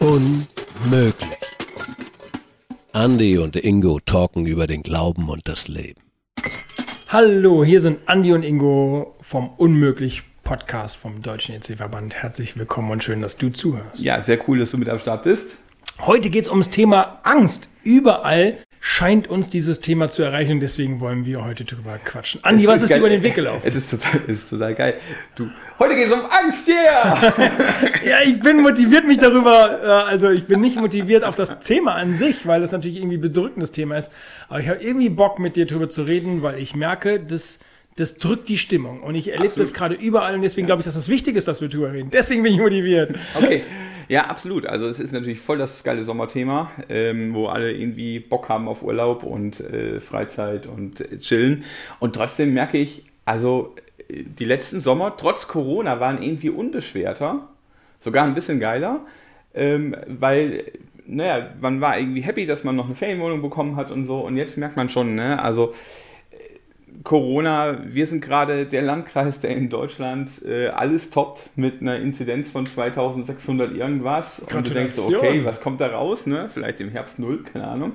Unmöglich. Andy und Ingo talken über den Glauben und das Leben. Hallo, hier sind Andy und Ingo vom Unmöglich Podcast vom Deutschen EC-Verband. Herzlich willkommen und schön, dass du zuhörst. Ja, sehr cool, dass du mit am Start bist. Heute geht es ums Thema Angst. Überall scheint uns dieses Thema zu erreichen und deswegen wollen wir heute drüber quatschen. Andi, was ist, ist dir über den Weg gelaufen? Es ist total, es ist total geil. Du, heute geht es um Angst, yeah! ja, ich bin motiviert mich darüber, äh, also ich bin nicht motiviert auf das Thema an sich, weil das natürlich irgendwie bedrückendes Thema ist, aber ich habe irgendwie Bock mit dir drüber zu reden, weil ich merke, dass das drückt die Stimmung. Und ich erlebe das gerade überall und deswegen ja. glaube ich, dass das wichtig ist, dass wir drüber reden. Deswegen bin ich motiviert. Okay. Ja, absolut. Also es ist natürlich voll das geile Sommerthema, ähm, wo alle irgendwie Bock haben auf Urlaub und äh, Freizeit und äh, chillen. Und trotzdem merke ich, also die letzten Sommer, trotz Corona, waren irgendwie unbeschwerter, sogar ein bisschen geiler, ähm, weil naja, man war irgendwie happy, dass man noch eine Ferienwohnung bekommen hat und so. Und jetzt merkt man schon, ne, also Corona, wir sind gerade der Landkreis, der in Deutschland äh, alles toppt mit einer Inzidenz von 2600 irgendwas. Und du denkst, okay, was kommt da raus? Ne? Vielleicht im Herbst null, keine Ahnung.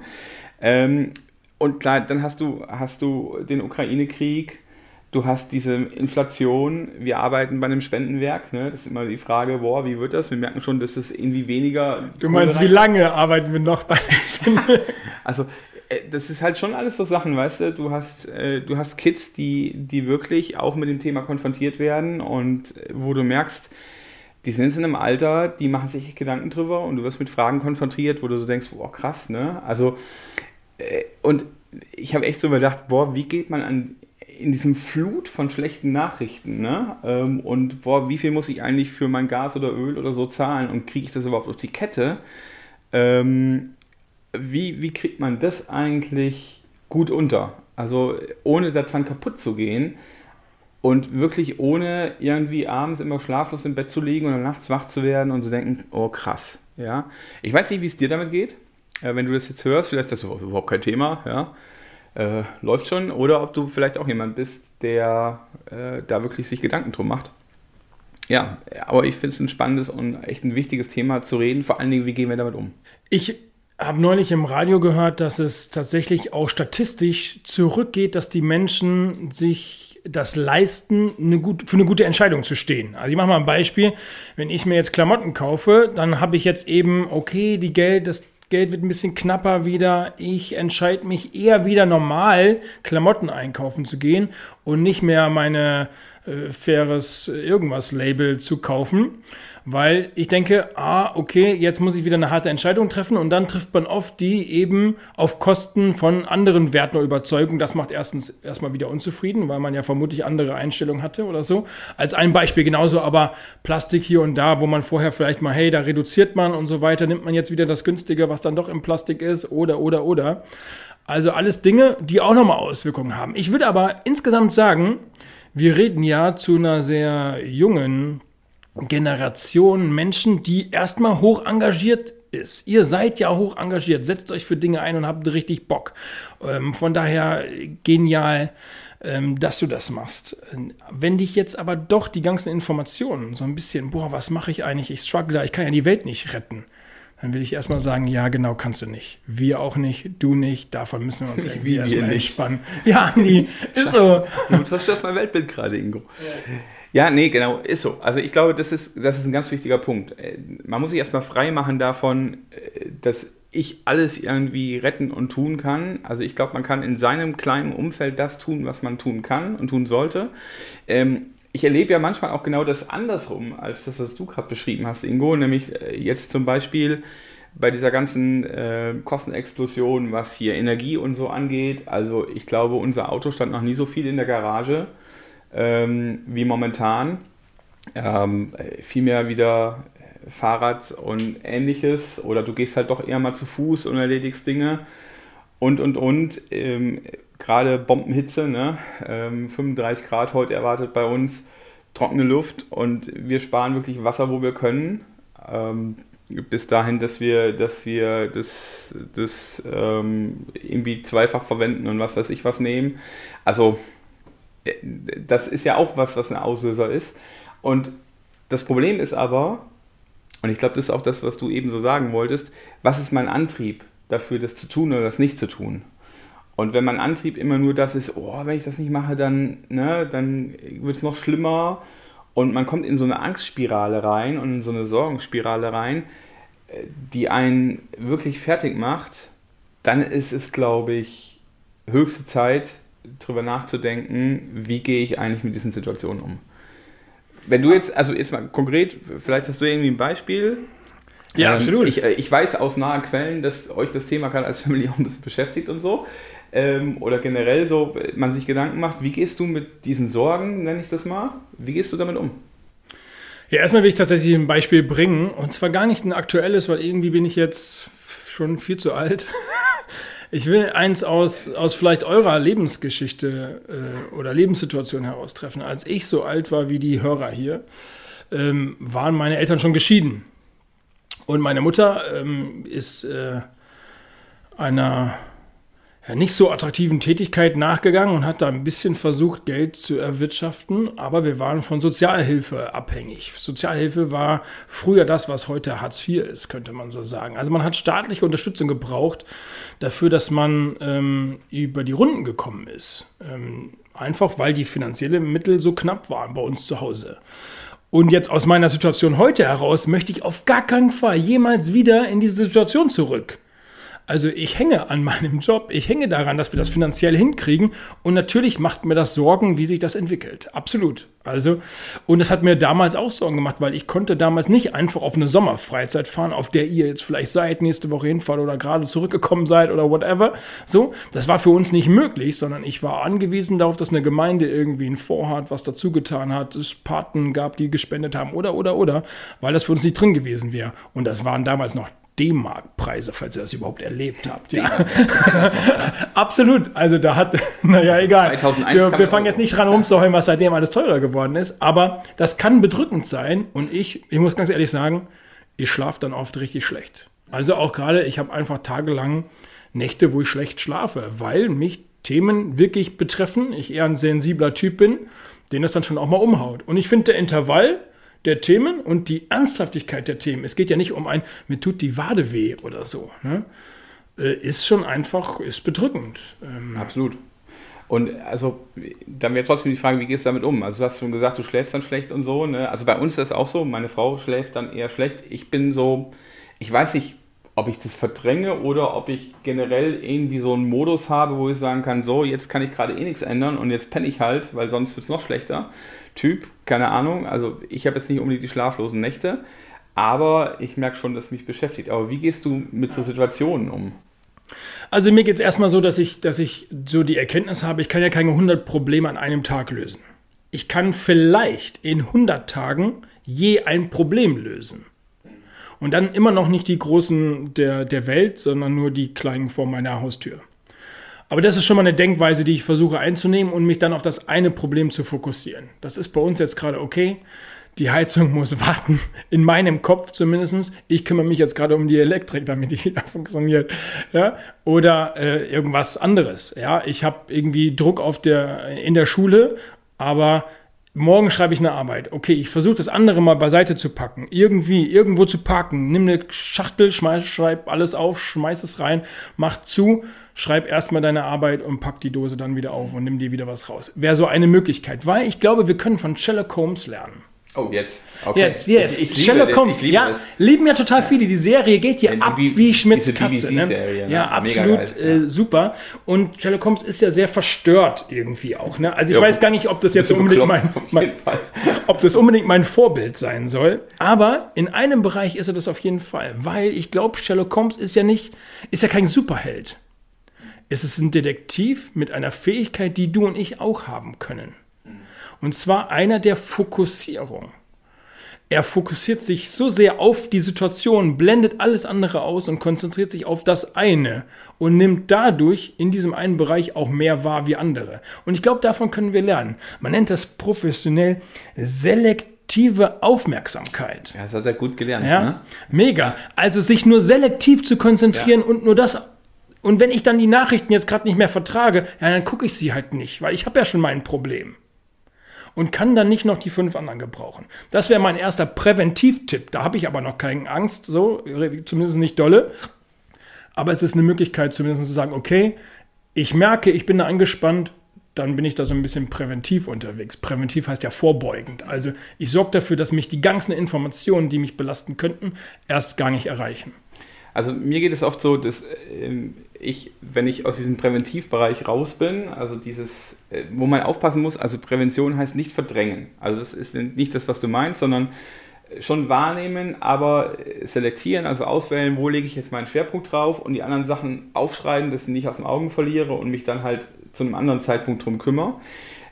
Ähm, und klar, dann hast du, hast du den Ukraine-Krieg, du hast diese Inflation, wir arbeiten bei einem Spendenwerk, ne? das ist immer die Frage, boah, wie wird das? Wir merken schon, dass es irgendwie weniger... Du meinst, wie lange arbeiten wir noch bei dem Also das ist halt schon alles so Sachen, weißt du, du hast, äh, du hast Kids, die, die wirklich auch mit dem Thema konfrontiert werden und äh, wo du merkst, die sind in einem Alter, die machen sich Gedanken drüber und du wirst mit Fragen konfrontiert, wo du so denkst, boah, krass, ne? Also, äh, und ich habe echt so überdacht, boah, wie geht man an in diesem Flut von schlechten Nachrichten, ne? Ähm, und boah, wie viel muss ich eigentlich für mein Gas oder Öl oder so zahlen und kriege ich das überhaupt auf die Kette? Ähm, wie, wie kriegt man das eigentlich gut unter? Also ohne daran kaputt zu gehen und wirklich ohne irgendwie abends immer schlaflos im Bett zu liegen oder nachts wach zu werden und zu denken, oh krass, ja. Ich weiß nicht, wie es dir damit geht. Äh, wenn du das jetzt hörst, vielleicht ist das überhaupt kein Thema, ja. Äh, läuft schon. Oder ob du vielleicht auch jemand bist, der äh, da wirklich sich Gedanken drum macht. Ja, aber ich finde es ein spannendes und echt ein wichtiges Thema zu reden. Vor allen Dingen, wie gehen wir damit um? Ich habe neulich im Radio gehört, dass es tatsächlich auch statistisch zurückgeht, dass die Menschen sich das leisten, eine gut, für eine gute Entscheidung zu stehen. Also ich mache mal ein Beispiel. Wenn ich mir jetzt Klamotten kaufe, dann habe ich jetzt eben, okay, die Geld, das Geld wird ein bisschen knapper wieder. Ich entscheide mich eher wieder normal Klamotten einkaufen zu gehen und nicht mehr meine äh, faires irgendwas Label zu kaufen weil ich denke, ah, okay, jetzt muss ich wieder eine harte Entscheidung treffen und dann trifft man oft die eben auf Kosten von anderen Werten oder Überzeugung. Das macht erstens erstmal wieder unzufrieden, weil man ja vermutlich andere Einstellungen hatte oder so. Als ein Beispiel genauso, aber Plastik hier und da, wo man vorher vielleicht mal, hey, da reduziert man und so weiter, nimmt man jetzt wieder das günstige, was dann doch im Plastik ist oder, oder, oder. Also alles Dinge, die auch nochmal Auswirkungen haben. Ich würde aber insgesamt sagen, wir reden ja zu einer sehr jungen Generation Menschen, die erstmal hoch engagiert ist. Ihr seid ja hoch engagiert, setzt euch für Dinge ein und habt richtig Bock. Ähm, von daher genial, ähm, dass du das machst. Wenn dich jetzt aber doch die ganzen Informationen so ein bisschen, boah, was mache ich eigentlich? Ich struggle da, ich kann ja die Welt nicht retten. Dann will ich erstmal sagen, ja, genau, kannst du nicht. Wir auch nicht, du nicht, davon müssen wir uns irgendwie erstmal entspannen. Ja, Andi, ist so. Du zerstörst mein Weltbild gerade, Ingo. Ja. Ja, nee, genau, ist so. Also ich glaube, das ist, das ist ein ganz wichtiger Punkt. Äh, man muss sich erstmal frei machen davon, äh, dass ich alles irgendwie retten und tun kann. Also ich glaube, man kann in seinem kleinen Umfeld das tun, was man tun kann und tun sollte. Ähm, ich erlebe ja manchmal auch genau das andersrum, als das, was du gerade beschrieben hast, Ingo. Nämlich äh, jetzt zum Beispiel bei dieser ganzen äh, Kostenexplosion, was hier Energie und so angeht. Also ich glaube, unser Auto stand noch nie so viel in der Garage ähm, wie momentan. Ähm, vielmehr wieder Fahrrad und ähnliches oder du gehst halt doch eher mal zu Fuß und erledigst Dinge und und und. Ähm, Gerade Bombenhitze, ne? 35 ähm, Grad heute erwartet bei uns, trockene Luft und wir sparen wirklich Wasser, wo wir können. Ähm, bis dahin, dass wir, dass wir das, das ähm, irgendwie zweifach verwenden und was weiß ich was nehmen. Also das ist ja auch was, was ein Auslöser ist. Und Das Problem ist aber, und ich glaube, das ist auch das, was du eben so sagen wolltest, was ist mein Antrieb dafür, das zu tun oder das nicht zu tun? Und wenn mein Antrieb immer nur das ist, oh, wenn ich das nicht mache, dann, ne, dann wird es noch schlimmer und man kommt in so eine Angstspirale rein und in so eine Sorgenspirale rein, äh, die einen wirklich fertig macht, dann ist es, glaube ich, höchste Zeit, darüber nachzudenken, wie gehe ich eigentlich mit diesen Situationen um. Wenn du jetzt, also jetzt mal konkret, vielleicht hast du irgendwie ein Beispiel. Ja, Ähm, absolut. Ich, äh, ich weiß aus nahen Quellen, dass euch das Thema gerade als Family auch ein bisschen beschäftigt und so. Ähm, oder generell so, man sich Gedanken macht, wie gehst du mit diesen Sorgen, nenne ich das mal, wie gehst du damit um? Ja, erstmal will ich tatsächlich ein Beispiel bringen. Und zwar gar nicht ein aktuelles, weil irgendwie bin ich jetzt schon viel zu alt. Ich will eins aus, aus vielleicht eurer Lebensgeschichte äh, oder Lebenssituation heraustreffen. Als ich so alt war wie die Hörer hier, ähm, waren meine Eltern schon geschieden. Und meine Mutter ähm, ist äh, einer ja, nicht so attraktiven Tätigkeit nachgegangen und hat da ein bisschen versucht, Geld zu erwirtschaften, aber wir waren von Sozialhilfe abhängig. Sozialhilfe war früher das, was heute Hartz IV ist, könnte man so sagen. Also man hat staatliche Unterstützung gebraucht dafür, dass man ähm, über die Runden gekommen ist. Ähm, einfach weil die finanziellen Mittel so knapp waren bei uns zu Hause. Und jetzt aus meiner Situation heute heraus möchte ich auf gar keinen Fall jemals wieder in diese Situation zurück. Also ich hänge an meinem Job, ich hänge daran, dass wir das finanziell hinkriegen und natürlich macht mir das Sorgen, wie sich das entwickelt. Absolut. Also und das hat mir damals auch Sorgen gemacht, weil ich konnte damals nicht einfach auf eine Sommerfreizeit fahren, auf der ihr jetzt vielleicht seid, nächste Woche hinfahrt oder gerade zurückgekommen seid oder whatever. So, das war für uns nicht möglich, sondern ich war angewiesen darauf, dass eine Gemeinde irgendwie ein Vorhat, was dazu getan hat, es Paten gab, die gespendet haben oder oder oder, weil das für uns nicht drin gewesen wäre. Und das waren damals noch D-Mark-Preise, falls ihr das überhaupt erlebt habt. Ja. Absolut. Also da hat, naja, egal. 2001 Wir, wir fangen jetzt nicht dran rumzuheulen, was seitdem alles teurer geworden ist. Aber das kann bedrückend sein. Und ich, ich muss ganz ehrlich sagen, ich schlafe dann oft richtig schlecht. Also auch gerade, ich habe einfach tagelang Nächte, wo ich schlecht schlafe, weil mich Themen wirklich betreffen. Ich eher ein sensibler Typ bin, den das dann schon auch mal umhaut. Und ich finde, der Intervall der Themen und die Ernsthaftigkeit der Themen, es geht ja nicht um ein, mir tut die Wade weh oder so, ne? äh, ist schon einfach, ist bedrückend. Ähm, Absolut. Und also, dann wäre trotzdem die Frage, wie gehst du damit um? Also, du hast schon gesagt, du schläfst dann schlecht und so. Ne? Also, bei uns ist das auch so. Meine Frau schläft dann eher schlecht. Ich bin so, ich weiß nicht, ob ich das verdränge oder ob ich generell irgendwie so einen Modus habe, wo ich sagen kann, so, jetzt kann ich gerade eh nichts ändern und jetzt penne ich halt, weil sonst wird es noch schlechter. Typ, keine Ahnung. Also, ich habe jetzt nicht unbedingt die schlaflosen Nächte, aber ich merke schon, dass mich beschäftigt. Aber wie gehst du mit so Situationen um? Also mir geht es erstmal so, dass ich, dass ich so die Erkenntnis habe, ich kann ja keine 100 Probleme an einem Tag lösen. Ich kann vielleicht in 100 Tagen je ein Problem lösen. Und dann immer noch nicht die großen der, der Welt, sondern nur die kleinen vor meiner Haustür. Aber das ist schon mal eine Denkweise, die ich versuche einzunehmen und mich dann auf das eine Problem zu fokussieren. Das ist bei uns jetzt gerade okay. Die Heizung muss warten, in meinem Kopf zumindest. Ich kümmere mich jetzt gerade um die Elektrik, damit die wieder funktioniert. Ja? Oder äh, irgendwas anderes. Ja? Ich habe irgendwie Druck auf der, in der Schule, aber morgen schreibe ich eine Arbeit. Okay, ich versuche das andere mal beiseite zu packen. Irgendwie, irgendwo zu parken. Nimm eine Schachtel, schmeiß, schreib alles auf, schmeiß es rein, mach zu, schreib erstmal deine Arbeit und pack die Dose dann wieder auf und nimm dir wieder was raus. Wäre so eine Möglichkeit, weil ich glaube, wir können von Sherlock Holmes lernen. Oh, jetzt. Okay. Jetzt, jetzt. Ich, ich liebe Sherlock den- Holmes. Liebe ja, das. lieben ja total viele. Die Serie geht hier Ja, die ab B- wie Schmitz diese Katze. Ne? BBC-Serie, ne? Ja, absolut geil, äh, super. Und Sherlock Holmes ist ja sehr verstört irgendwie auch. Ne? Also ich Ja, weiß gar nicht, ob das jetzt unbedingt mein, mein, ob das unbedingt mein Vorbild sein soll. Aber in einem Bereich ist er das auf jeden Fall, weil ich glaube, Sherlock Holmes ist ja nicht, ist ja kein Superheld. Es ist ein Detektiv mit einer Fähigkeit, die du und ich auch haben können. Und zwar einer der Fokussierung. Er fokussiert sich so sehr auf die Situation, blendet alles andere aus und konzentriert sich auf das eine und nimmt dadurch in diesem einen Bereich auch mehr wahr wie andere. Und ich glaube, davon können wir lernen. Man nennt das professionell selektive Aufmerksamkeit. Ja, das hat er gut gelernt. Ja, Ne? mega. Also sich nur selektiv zu konzentrieren und nur das. Und wenn ich dann die Nachrichten jetzt gerade nicht mehr vertrage, ja, dann gucke ich sie halt nicht, weil ich habe ja schon mein Problem. Und kann dann nicht noch die fünf anderen gebrauchen. Das wäre mein erster Präventivtipp. Da habe ich aber noch keine Angst, so, zumindest nicht dolle. Aber es ist eine Möglichkeit, zumindest zu sagen, okay, ich merke, ich bin da angespannt, dann bin ich da so ein bisschen präventiv unterwegs. Präventiv heißt ja vorbeugend. Also ich sorge dafür, dass mich die ganzen Informationen, die mich belasten könnten, erst gar nicht erreichen. Also mir geht es oft so, dass äh, ich, wenn ich aus diesem Präventivbereich raus bin, also dieses, äh, wo man aufpassen muss, also Prävention heißt nicht verdrängen. Also es ist nicht das, was du meinst, sondern schon wahrnehmen, aber selektieren, also auswählen, wo lege ich jetzt meinen Schwerpunkt drauf und die anderen Sachen aufschreiben, dass ich nicht aus den Augen verliere und mich dann halt zu einem anderen Zeitpunkt drum kümmere.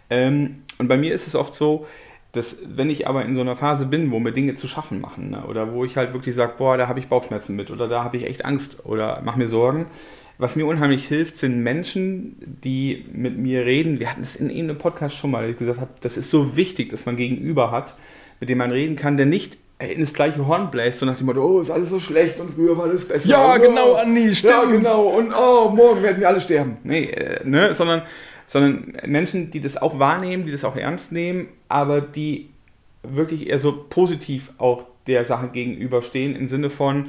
Ähm, und bei mir ist es oft so, dass wenn ich aber in so einer Phase bin, wo mir Dinge zu schaffen machen, ne, oder wo ich halt wirklich sage, boah, da habe ich Bauchschmerzen mit oder da habe ich echt Angst oder mache mir Sorgen, was mir unheimlich hilft, sind Menschen, die mit mir reden. Wir hatten das in einem Podcast schon mal, ich gesagt habe, das ist so wichtig, dass man gegenüber hat, mit dem man reden kann, der nicht in das gleiche Horn bläst, so nach dem Motto, oh, ist alles so schlecht und früher war alles besser. Ja, und, genau, oh, Andi, stimmt. Ja, genau, und oh, morgen werden wir alle sterben. Nee, äh, ne, sondern, sondern Menschen, die das auch wahrnehmen, die das auch ernst nehmen, aber die wirklich eher so positiv auch der Sache gegenüberstehen, im Sinne von,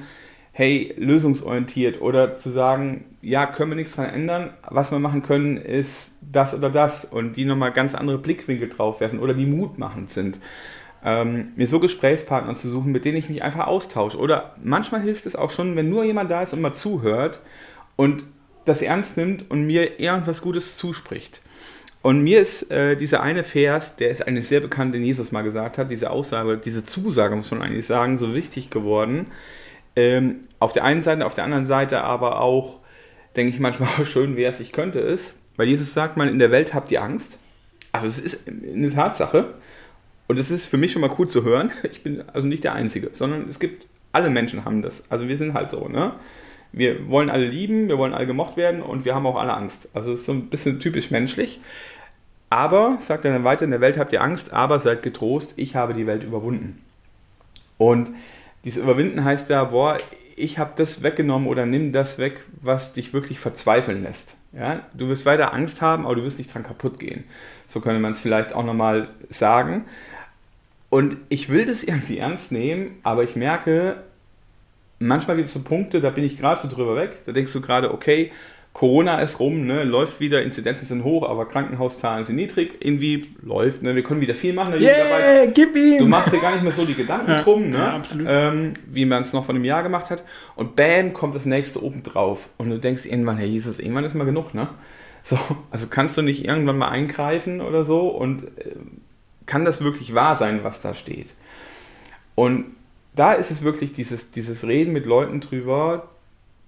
hey, lösungsorientiert oder zu sagen, ja, können wir nichts daran ändern, was wir machen können, ist das oder das und die nochmal ganz andere Blickwinkel drauf werfen oder die mutmachend sind ähm, mir so Gesprächspartner zu suchen, mit denen ich mich einfach austausche. Oder manchmal hilft es auch schon, wenn nur jemand da ist und mal zuhört und das ernst nimmt und mir irgendwas Gutes zuspricht. Und mir ist äh, dieser eine Vers, der ist eigentlich sehr bekannt, den Jesus mal gesagt hat, diese Aussage, diese Zusage, muss man eigentlich sagen, so wichtig geworden. Ähm, auf der einen Seite, auf der anderen Seite aber auch, denke ich manchmal, schön wäre es, ich könnte es. Weil Jesus sagt mal, in der Welt habt ihr Angst. Also es ist eine Tatsache. Und das ist für mich schon mal cool zu hören. Ich bin also nicht der Einzige, sondern es gibt, alle Menschen haben das. Also wir sind halt so, ne? Wir wollen alle lieben, wir wollen alle gemocht werden und wir haben auch alle Angst. Also es ist so ein bisschen typisch menschlich. Aber, sagt er dann weiter, in der Welt habt ihr Angst, aber seid getrost, ich habe die Welt überwunden. Und dieses Überwinden heißt ja, boah, ich habe das weggenommen oder nimm das weg, was dich wirklich verzweifeln lässt. Ja? Du wirst weiter Angst haben, aber du wirst nicht dran kaputt gehen. So könnte man es vielleicht auch nochmal sagen. Und ich will das irgendwie ernst nehmen, aber ich merke, manchmal gibt es so Punkte, da bin ich gerade so drüber weg. Da denkst du gerade, okay, Corona ist rum, ne, läuft wieder, Inzidenzen sind hoch, aber Krankenhauszahlen sind niedrig. Irgendwie läuft, ne, wir können wieder viel machen. Yeah, gib ihm! Du machst dir gar nicht mehr so die Gedanken Ja, drum, ne, ja. Ähm, wie man es noch vor einem Jahr gemacht hat. Und bam, kommt das nächste oben drauf. Und du denkst irgendwann, Herr Jesus, irgendwann ist mal genug, ne? So, also kannst du nicht irgendwann mal eingreifen oder so und äh, kann das wirklich wahr sein, was da steht? Und da ist es wirklich dieses, dieses Reden mit Leuten drüber,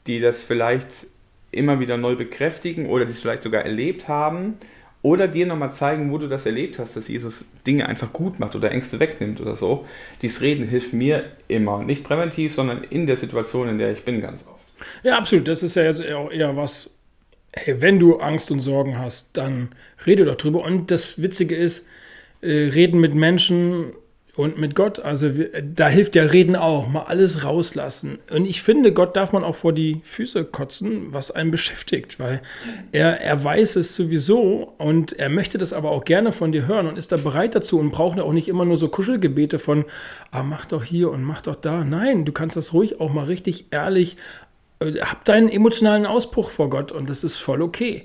die das vielleicht immer wieder neu bekräftigen oder die vielleicht sogar erlebt haben oder dir nochmal zeigen, wo du das erlebt hast, dass Jesus Dinge einfach gut macht oder Ängste wegnimmt oder so. Dieses Reden hilft mir immer. Nicht präventiv, sondern in der Situation, in der ich bin, ganz oft. Ja, absolut. Das ist ja jetzt auch eher was, hey, wenn du Angst und Sorgen hast, dann rede doch drüber. Und das Witzige ist, äh, reden mit Menschen und mit Gott, also wir, da hilft ja Reden auch, mal alles rauslassen. Und ich finde, Gott darf man auch vor die Füße kotzen, was einen beschäftigt, weil er, er weiß es sowieso und er möchte das aber auch gerne von dir hören und ist da bereit dazu und braucht auch nicht immer nur so Kuschelgebete von, ah, mach doch hier und mach doch da. Nein, du kannst das ruhig auch mal richtig ehrlich, äh, hab deinen emotionalen Ausbruch vor Gott und das ist voll okay.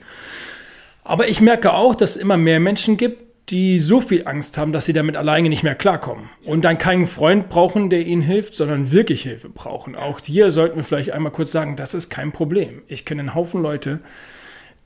Aber ich merke auch, dass es immer mehr Menschen gibt, die so viel Angst haben, dass sie damit alleine nicht mehr klarkommen und dann keinen Freund brauchen, der ihnen hilft, sondern wirklich Hilfe brauchen. Auch hier sollten wir vielleicht einmal kurz sagen, das ist kein Problem. Ich kenne einen Haufen Leute,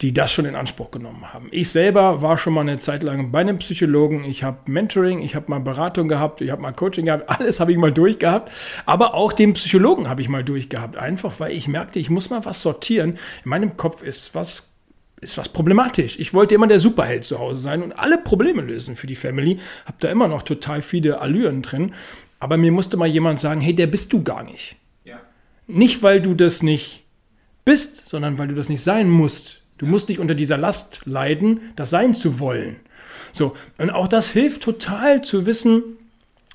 die das schon in Anspruch genommen haben. Ich selber war schon mal eine Zeit lang bei einem Psychologen. Ich habe Mentoring, ich habe mal Beratung gehabt, ich habe mal Coaching gehabt, alles habe ich mal durchgehabt. Aber auch den Psychologen habe ich mal durchgehabt. Einfach, weil ich merkte, ich muss mal was sortieren. In meinem Kopf ist was ist was problematisch. Ich wollte immer der Superheld zu Hause sein und alle Probleme lösen für die Family. Hab da immer noch total viele Allüren drin. Aber mir musste mal jemand sagen, hey, der bist du gar nicht. Ja. Nicht, weil du das nicht bist, sondern weil du das nicht sein musst. Du musst nicht unter dieser Last leiden, das sein zu wollen. So, und auch das hilft total zu wissen,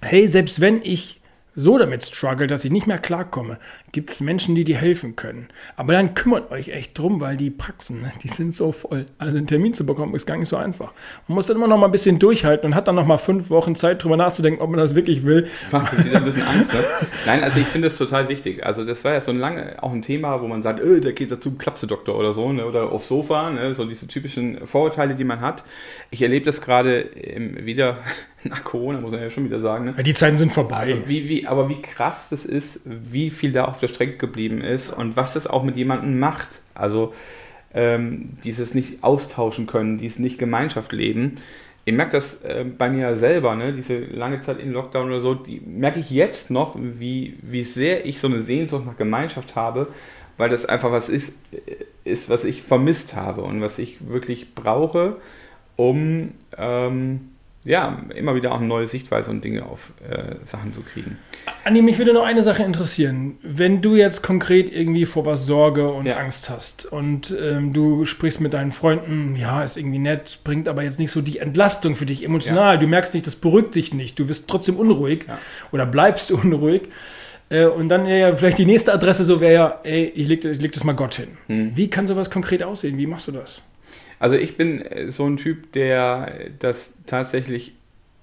hey, selbst wenn ich so damit struggle, dass ich nicht mehr klarkomme, gibt es Menschen, die dir helfen können. Aber dann kümmert euch echt drum, weil die Praxen, die sind so voll. Also einen Termin zu bekommen, ist gar nicht so einfach. Man muss dann immer noch mal ein bisschen durchhalten und hat dann noch mal fünf Wochen Zeit, drüber nachzudenken, ob man das wirklich will. Das macht mir wieder ein bisschen Angst. Ne? Nein, also ich finde es total wichtig. Also das war ja so lange auch ein Thema, wo man sagt, öh, der geht dazu Klapse-Doktor oder so, ne? oder aufs Sofa, ne? so diese typischen Vorurteile, die man hat. Ich erlebe das gerade wieder nach Corona, muss man ja schon wieder sagen. Ne? Ja, die Zeiten sind vorbei. Also wie, wie, aber wie krass das ist, wie viel da auf der Strecke geblieben ist und was das auch mit jemandem macht. Also ähm, dieses nicht austauschen können, dieses nicht Gemeinschaft leben. Ich merke das äh, bei mir selber, ne? diese lange Zeit in Lockdown oder so, die merke ich jetzt noch, wie, wie sehr ich so eine Sehnsucht nach Gemeinschaft habe, weil das einfach was ist, ist, was ich vermisst habe und was ich wirklich brauche, um ähm, ja, immer wieder auch eine neue Sichtweise und Dinge auf äh, Sachen zu kriegen. Andi, mich würde noch eine Sache interessieren. Wenn du jetzt konkret irgendwie vor was Sorge und ja. Angst hast und ähm, du sprichst mit deinen Freunden, ja, ist irgendwie nett, bringt aber jetzt nicht so die Entlastung für dich emotional. Ja. Du merkst nicht, das beruhigt dich nicht. Du wirst trotzdem unruhig ja. oder bleibst unruhig. Äh, und dann ja, vielleicht die nächste Adresse so wäre ja, ey, ich leg, ich leg das mal Gott hin. Hm. Wie kann sowas konkret aussehen? Wie machst du das? Also ich bin äh, so ein Typ, der das tatsächlich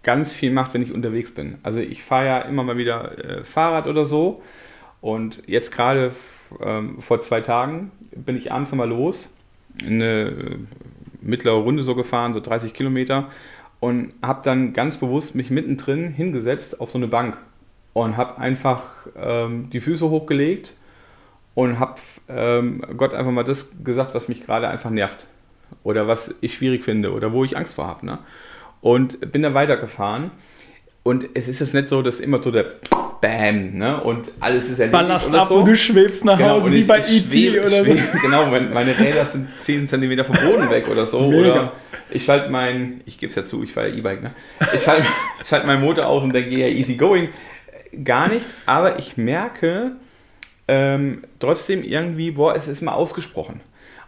ganz viel macht, wenn ich unterwegs bin. Also ich fahre ja immer mal wieder äh, Fahrrad oder so. Und jetzt gerade ähm, vor zwei Tagen bin ich abends nochmal los, eine äh, mittlere Runde so gefahren, so 30 Kilometer. Und habe dann ganz bewusst mich mittendrin hingesetzt auf so eine Bank und habe einfach ähm, die Füße hochgelegt und habe ähm, Gott einfach mal das gesagt, was mich gerade einfach nervt oder was ich schwierig finde oder wo ich Angst vor habe. Ne? Und bin dann weitergefahren. Und es ist jetzt nicht so, dass immer so der Bam, ne? Und alles ist erledigt. Ballast ab so. und du schwebst nach genau, Hause wie ich, bei E.T. oder so. genau, meine Räder sind 10 cm vom Boden weg oder so. Mega. Oder ich schalte mein, ich gebe es ja zu, ich fahre E-Bike, ne? Ich schalte schalt meinen Motor aus und denke, ja, easy going. Gar nicht, aber ich merke ähm, trotzdem irgendwie, boah, es ist mal ausgesprochen.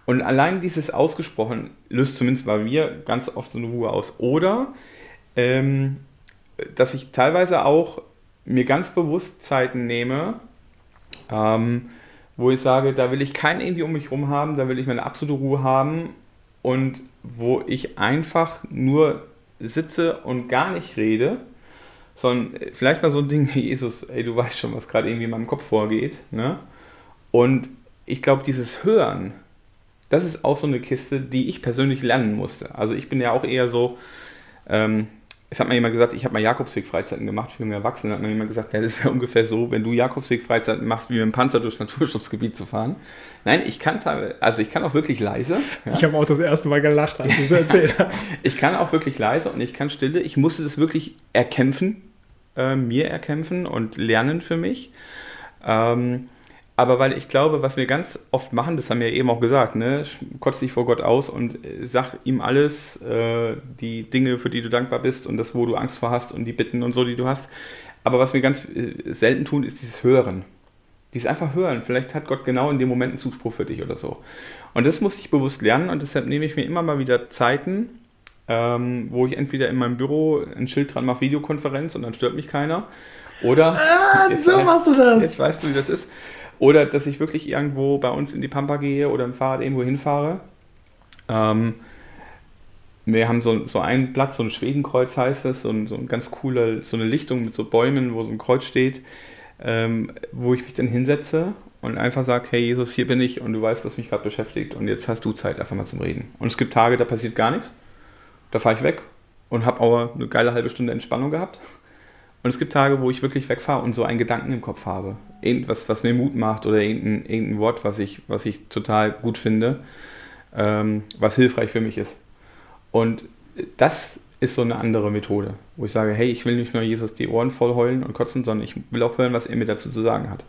Und allein dieses Ausgesprochen löst zumindest bei mir ganz oft so eine Ruhe aus. Oder ähm, dass ich teilweise auch mir ganz bewusst Zeiten nehme, ähm, wo ich sage, da will ich keinen irgendwie um mich herum haben, da will ich meine absolute Ruhe haben und wo ich einfach nur sitze und gar nicht rede, sondern vielleicht mal so ein Ding, Jesus, ey, du weißt schon, was gerade irgendwie in meinem Kopf vorgeht. Ne? Und ich glaube, dieses Hören, das ist auch so eine Kiste, die ich persönlich lernen musste. Also ich bin ja auch eher so, ähm, es hat mir jemand gesagt, ich habe mal Jakobsweg-Freizeiten gemacht für junge Erwachsene. hat mir jemand gesagt, ja, das ist ja ungefähr so, wenn du Jakobsweg-Freizeiten machst, wie mit dem Panzer durchs Naturschutzgebiet zu fahren. Nein, ich kann, also ich kann auch wirklich leise. Ja. Ich habe auch das erste Mal gelacht, als du es erzählt hast. ich kann auch wirklich leise und ich kann stille. Ich musste das wirklich erkämpfen, äh, mir erkämpfen und lernen für mich. Ähm, aber weil ich glaube, was wir ganz oft machen, das haben wir eben auch gesagt, ne, kotz dich vor Gott aus und äh, sag ihm alles, äh, die Dinge, für die du dankbar bist und das, wo du Angst vor hast und die Bitten und so, die du hast. Aber was wir ganz äh, selten tun, ist dieses Hören. Dieses einfach hören. Vielleicht hat Gott genau in dem Moment einen Zuspruch für dich oder so. Und das musste ich bewusst lernen und deshalb nehme ich mir immer mal wieder Zeiten, ähm, wo ich entweder in meinem Büro ein Schild dran mache, Videokonferenz und dann stört mich keiner. Oder. Ah, so machst du das. Jetzt weißt du, wie das ist. Oder dass ich wirklich irgendwo bei uns in die Pampa gehe oder im Fahrrad irgendwo hinfahre. Ähm, wir haben so, so einen Platz, so ein Schwedenkreuz heißt es, so ein, so ein ganz cooler, so eine Lichtung mit so Bäumen, wo so ein Kreuz steht, ähm, wo ich mich dann hinsetze und einfach sage, hey Jesus, hier bin ich und du weißt, was mich gerade beschäftigt und jetzt hast du Zeit einfach mal zum Reden. Und es gibt Tage, da passiert gar nichts, da fahre ich weg und habe aber eine geile halbe Stunde Entspannung gehabt. Und es gibt Tage, wo ich wirklich wegfahre und so einen Gedanken im Kopf habe. Irgendwas, was mir Mut macht oder irgendein, irgendein Wort, was ich, was ich total gut finde, ähm, was hilfreich für mich ist. Und das ist so eine andere Methode, wo ich sage, hey, ich will nicht nur Jesus die Ohren voll heulen und kotzen, sondern ich will auch hören, was er mir dazu zu sagen hat.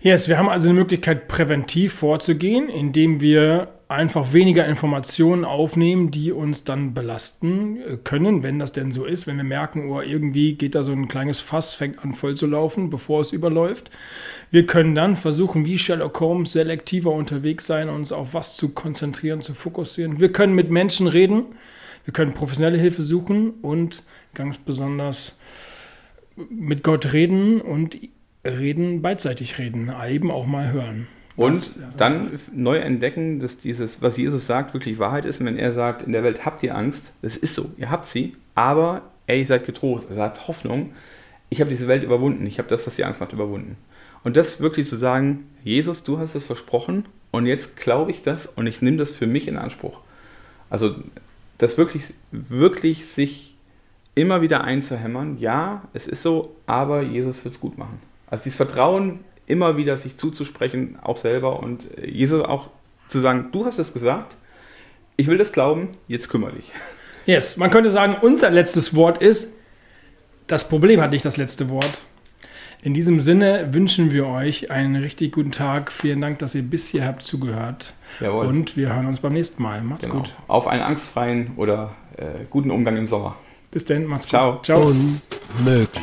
Yes, wir haben also eine Möglichkeit, präventiv vorzugehen, indem wir einfach weniger Informationen aufnehmen, die uns dann belasten äh, können, wenn das denn so ist, wenn wir merken, oh, irgendwie geht da so ein kleines Fass, fängt an voll zu laufen, bevor es überläuft. Wir können dann versuchen, wie Sherlock Holmes selektiver unterwegs sein, uns auf was zu konzentrieren, zu fokussieren. Wir können mit Menschen reden, wir können professionelle Hilfe suchen und ganz besonders mit Gott reden und reden, beidseitig reden, eben auch mal hören. Und das, ja, dann neu entdecken, dass dieses, was Jesus sagt, wirklich Wahrheit ist. Und wenn er sagt, in der Welt habt ihr Angst, das ist so, ihr habt sie, aber ey, ihr seid getrost, ihr habt Hoffnung. Ich habe diese Welt überwunden, ich habe das, was die Angst macht, überwunden. Und das wirklich zu sagen, Jesus, du hast es versprochen und jetzt glaube ich das und ich nehme das für mich in Anspruch. Also das wirklich, wirklich sich immer wieder einzuhämmern, ja, es ist so, aber Jesus wird es gut machen. Also dieses Vertrauen immer wieder sich zuzusprechen, auch selber und Jesus auch zu sagen, du hast es gesagt, ich will das glauben, jetzt kümmere dich. Yes, man könnte sagen, unser letztes Wort ist, das Problem hat nicht das letzte Wort. In diesem Sinne wünschen wir euch einen richtig guten Tag. Vielen Dank, dass ihr bis hier habt zugehört. Jawohl. Und wir hören uns beim nächsten Mal. Macht's genau. gut. Auf einen angstfreien oder äh, guten Umgang im Sommer. Bis dann, macht's Ciao. gut. Ciao. Unmöglich.